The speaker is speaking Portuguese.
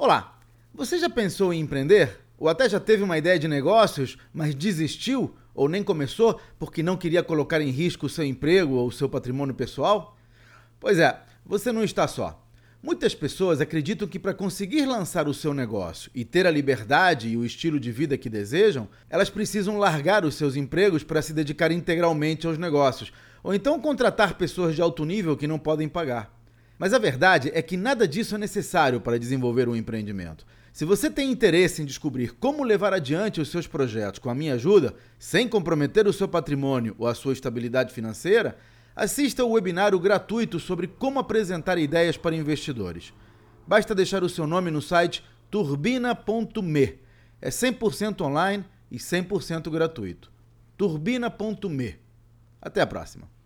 Olá! Você já pensou em empreender? Ou até já teve uma ideia de negócios, mas desistiu ou nem começou porque não queria colocar em risco o seu emprego ou o seu patrimônio pessoal? Pois é, você não está só. Muitas pessoas acreditam que para conseguir lançar o seu negócio e ter a liberdade e o estilo de vida que desejam, elas precisam largar os seus empregos para se dedicar integralmente aos negócios, ou então contratar pessoas de alto nível que não podem pagar. Mas a verdade é que nada disso é necessário para desenvolver um empreendimento. Se você tem interesse em descobrir como levar adiante os seus projetos com a minha ajuda, sem comprometer o seu patrimônio ou a sua estabilidade financeira, assista o webinário gratuito sobre como apresentar ideias para investidores. Basta deixar o seu nome no site turbina.me. É 100% online e 100% gratuito. turbina.me. Até a próxima.